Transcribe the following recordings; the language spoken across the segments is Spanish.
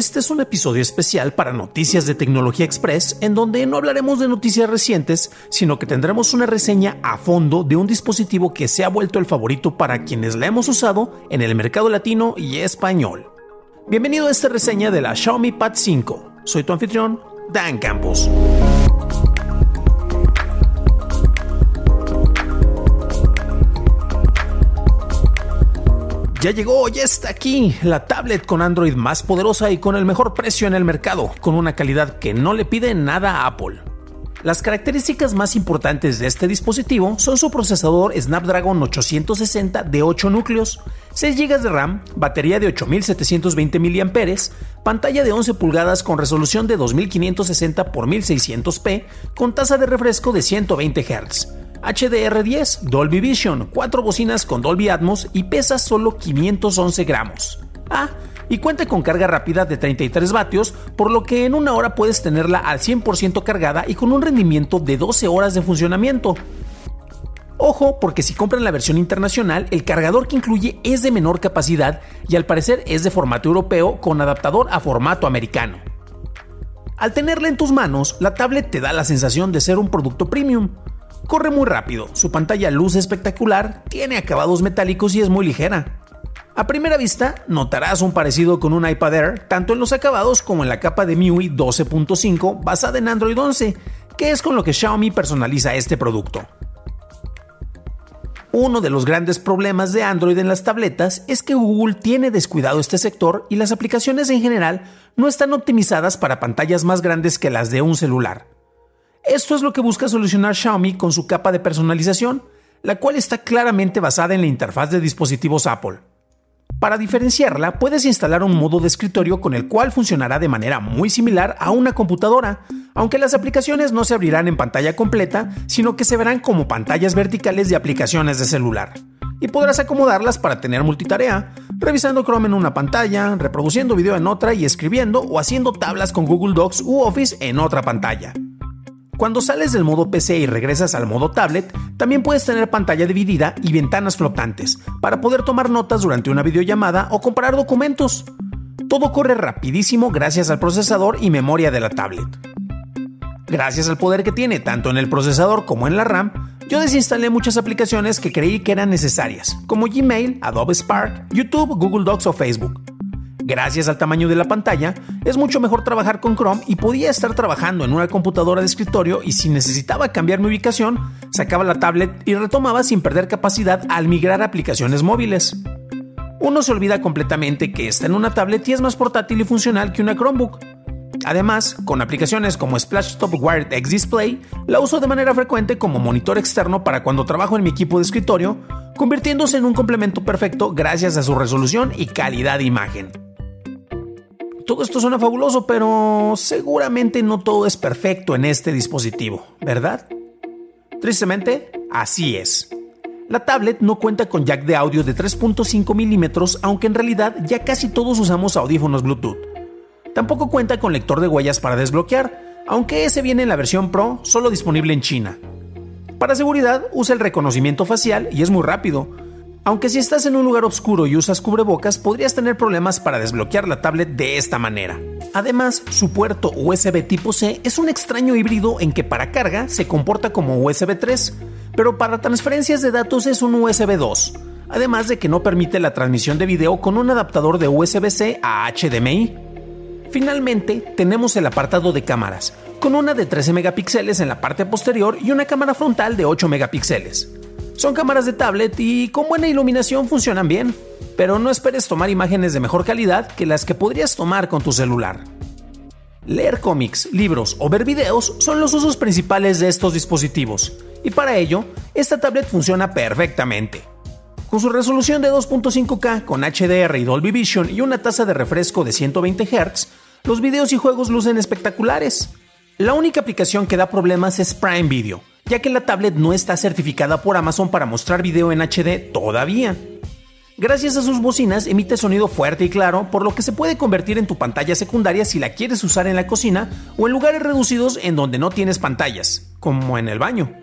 Este es un episodio especial para Noticias de Tecnología Express, en donde no hablaremos de noticias recientes, sino que tendremos una reseña a fondo de un dispositivo que se ha vuelto el favorito para quienes la hemos usado en el mercado latino y español. Bienvenido a esta reseña de la Xiaomi Pad 5. Soy tu anfitrión, Dan Campos. Ya llegó, ya está aquí, la tablet con Android más poderosa y con el mejor precio en el mercado, con una calidad que no le pide nada a Apple. Las características más importantes de este dispositivo son su procesador Snapdragon 860 de 8 núcleos, 6 GB de RAM, batería de 8720 mAh, pantalla de 11 pulgadas con resolución de 2560 x 1600p con tasa de refresco de 120 Hz HDR10, Dolby Vision, 4 bocinas con Dolby Atmos y pesa solo 511 gramos. Ah, y cuenta con carga rápida de 33 vatios, por lo que en una hora puedes tenerla al 100% cargada y con un rendimiento de 12 horas de funcionamiento. Ojo, porque si compran la versión internacional, el cargador que incluye es de menor capacidad y al parecer es de formato europeo con adaptador a formato americano. Al tenerla en tus manos, la tablet te da la sensación de ser un producto premium. Corre muy rápido, su pantalla luce espectacular, tiene acabados metálicos y es muy ligera. A primera vista, notarás un parecido con un iPad Air, tanto en los acabados como en la capa de MIUI 12.5 basada en Android 11, que es con lo que Xiaomi personaliza este producto. Uno de los grandes problemas de Android en las tabletas es que Google tiene descuidado este sector y las aplicaciones en general no están optimizadas para pantallas más grandes que las de un celular. Esto es lo que busca solucionar Xiaomi con su capa de personalización, la cual está claramente basada en la interfaz de dispositivos Apple. Para diferenciarla, puedes instalar un modo de escritorio con el cual funcionará de manera muy similar a una computadora, aunque las aplicaciones no se abrirán en pantalla completa, sino que se verán como pantallas verticales de aplicaciones de celular. Y podrás acomodarlas para tener multitarea, revisando Chrome en una pantalla, reproduciendo video en otra y escribiendo o haciendo tablas con Google Docs u Office en otra pantalla. Cuando sales del modo PC y regresas al modo tablet, también puedes tener pantalla dividida y ventanas flotantes para poder tomar notas durante una videollamada o comparar documentos. Todo corre rapidísimo gracias al procesador y memoria de la tablet. Gracias al poder que tiene tanto en el procesador como en la RAM, yo desinstalé muchas aplicaciones que creí que eran necesarias, como Gmail, Adobe Spark, YouTube, Google Docs o Facebook. Gracias al tamaño de la pantalla, es mucho mejor trabajar con Chrome y podía estar trabajando en una computadora de escritorio y si necesitaba cambiar mi ubicación, sacaba la tablet y retomaba sin perder capacidad al migrar a aplicaciones móviles. Uno se olvida completamente que está en una tablet y es más portátil y funcional que una Chromebook. Además, con aplicaciones como Splashtop Wired X Display, la uso de manera frecuente como monitor externo para cuando trabajo en mi equipo de escritorio, convirtiéndose en un complemento perfecto gracias a su resolución y calidad de imagen. Todo esto suena fabuloso, pero seguramente no todo es perfecto en este dispositivo, ¿verdad? Tristemente, así es. La tablet no cuenta con jack de audio de 3.5 milímetros, aunque en realidad ya casi todos usamos audífonos Bluetooth. Tampoco cuenta con lector de huellas para desbloquear, aunque ese viene en la versión Pro, solo disponible en China. Para seguridad, usa el reconocimiento facial y es muy rápido, aunque si estás en un lugar oscuro y usas cubrebocas, podrías tener problemas para desbloquear la tablet de esta manera. Además, su puerto USB tipo C es un extraño híbrido en que para carga se comporta como USB 3, pero para transferencias de datos es un USB 2, además de que no permite la transmisión de video con un adaptador de USB-C a HDMI. Finalmente, tenemos el apartado de cámaras, con una de 13 megapíxeles en la parte posterior y una cámara frontal de 8 megapíxeles. Son cámaras de tablet y con buena iluminación funcionan bien, pero no esperes tomar imágenes de mejor calidad que las que podrías tomar con tu celular. Leer cómics, libros o ver videos son los usos principales de estos dispositivos, y para ello, esta tablet funciona perfectamente. Con su resolución de 2.5K con HDR y Dolby Vision y una tasa de refresco de 120 Hz, los videos y juegos lucen espectaculares. La única aplicación que da problemas es Prime Video, ya que la tablet no está certificada por Amazon para mostrar video en HD todavía. Gracias a sus bocinas emite sonido fuerte y claro, por lo que se puede convertir en tu pantalla secundaria si la quieres usar en la cocina o en lugares reducidos en donde no tienes pantallas, como en el baño.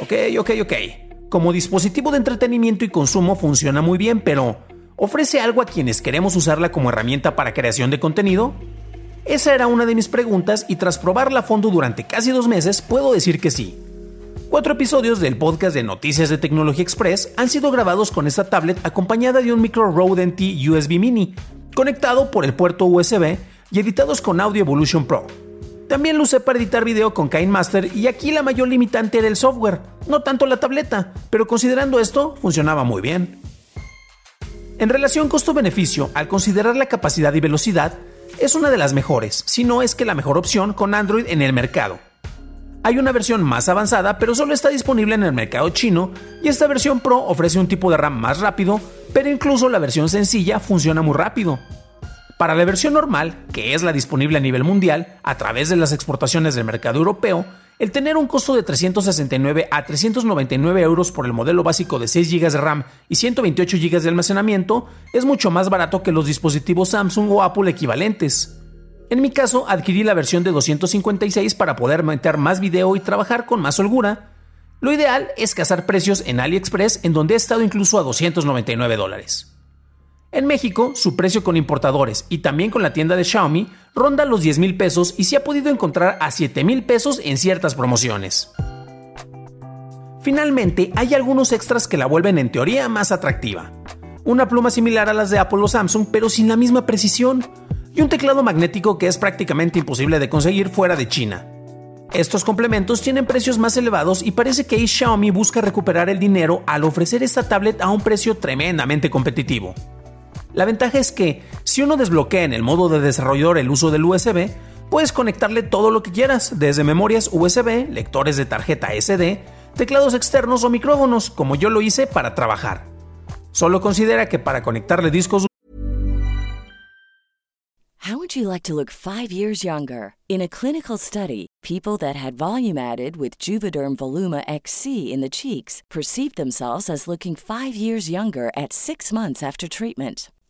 Ok, ok, ok. Como dispositivo de entretenimiento y consumo funciona muy bien, pero ¿ofrece algo a quienes queremos usarla como herramienta para creación de contenido? Esa era una de mis preguntas y tras probarla a fondo durante casi dos meses puedo decir que sí. Cuatro episodios del podcast de Noticias de Tecnología Express han sido grabados con esta tablet acompañada de un micro Rode NT USB Mini, conectado por el puerto USB y editados con Audio Evolution Pro. También lo usé para editar video con KineMaster y aquí la mayor limitante era el software, no tanto la tableta, pero considerando esto, funcionaba muy bien. En relación costo-beneficio, al considerar la capacidad y velocidad, es una de las mejores, si no es que la mejor opción con Android en el mercado. Hay una versión más avanzada, pero solo está disponible en el mercado chino, y esta versión Pro ofrece un tipo de RAM más rápido, pero incluso la versión sencilla funciona muy rápido. Para la versión normal, que es la disponible a nivel mundial, a través de las exportaciones del mercado europeo, el tener un costo de 369 a 399 euros por el modelo básico de 6 GB de RAM y 128 GB de almacenamiento es mucho más barato que los dispositivos Samsung o Apple equivalentes. En mi caso, adquirí la versión de 256 para poder meter más video y trabajar con más holgura. Lo ideal es cazar precios en AliExpress, en donde he estado incluso a 299 dólares. En México, su precio con importadores y también con la tienda de Xiaomi ronda los 10 mil pesos y se ha podido encontrar a 7 mil pesos en ciertas promociones. Finalmente, hay algunos extras que la vuelven en teoría más atractiva. Una pluma similar a las de Apple o Samsung, pero sin la misma precisión y un teclado magnético que es prácticamente imposible de conseguir fuera de China. Estos complementos tienen precios más elevados y parece que Xiaomi busca recuperar el dinero al ofrecer esta tablet a un precio tremendamente competitivo. La ventaja es que, si uno desbloquea en el modo de desarrollador el uso del USB, puedes conectarle todo lo que quieras, desde memorias USB, lectores de tarjeta SD, teclados externos o micrófonos, como yo lo hice para trabajar. Solo considera que para conectarle discos How would you like to look 5 years younger? In a clinical study, people that had volume added with Juvederm Voluma XC in the cheeks perceived themselves as looking 5 years younger at 6 months after treatment.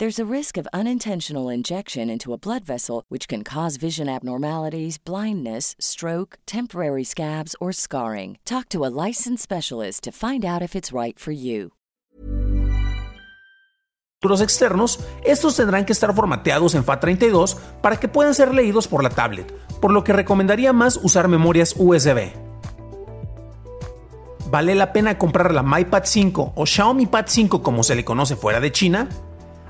There's a risk of unintentional injection into a blood vessel, which can cause vision abnormalities, blindness, stroke, temporary scabs, or scarring. Talk to a licensed specialist to find out if it's right for you. externos, estos tendrán que estar formateados en FAT32 para que puedan ser leídos por la tablet, por lo que recomendaría más usar memorias USB. ¿Vale la pena comprar la MyPad 5 o Xiaomi Pad 5 como se le conoce fuera de China?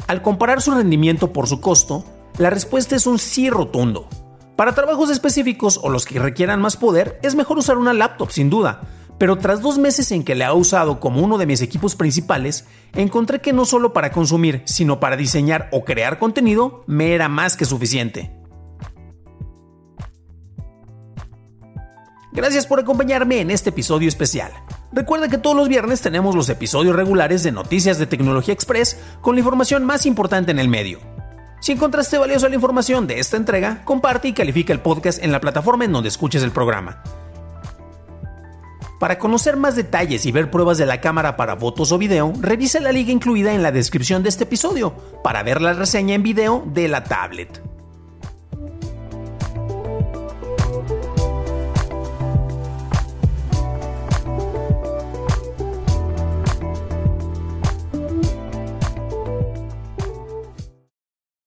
Al comparar su rendimiento por su costo, la respuesta es un sí rotundo. Para trabajos específicos o los que requieran más poder, es mejor usar una laptop sin duda, pero tras dos meses en que la he usado como uno de mis equipos principales, encontré que no solo para consumir, sino para diseñar o crear contenido, me era más que suficiente. Gracias por acompañarme en este episodio especial. Recuerda que todos los viernes tenemos los episodios regulares de Noticias de Tecnología Express con la información más importante en el medio. Si encontraste valiosa la información de esta entrega, comparte y califica el podcast en la plataforma en donde escuches el programa. Para conocer más detalles y ver pruebas de la cámara para fotos o video, revise la liga incluida en la descripción de este episodio para ver la reseña en video de la tablet.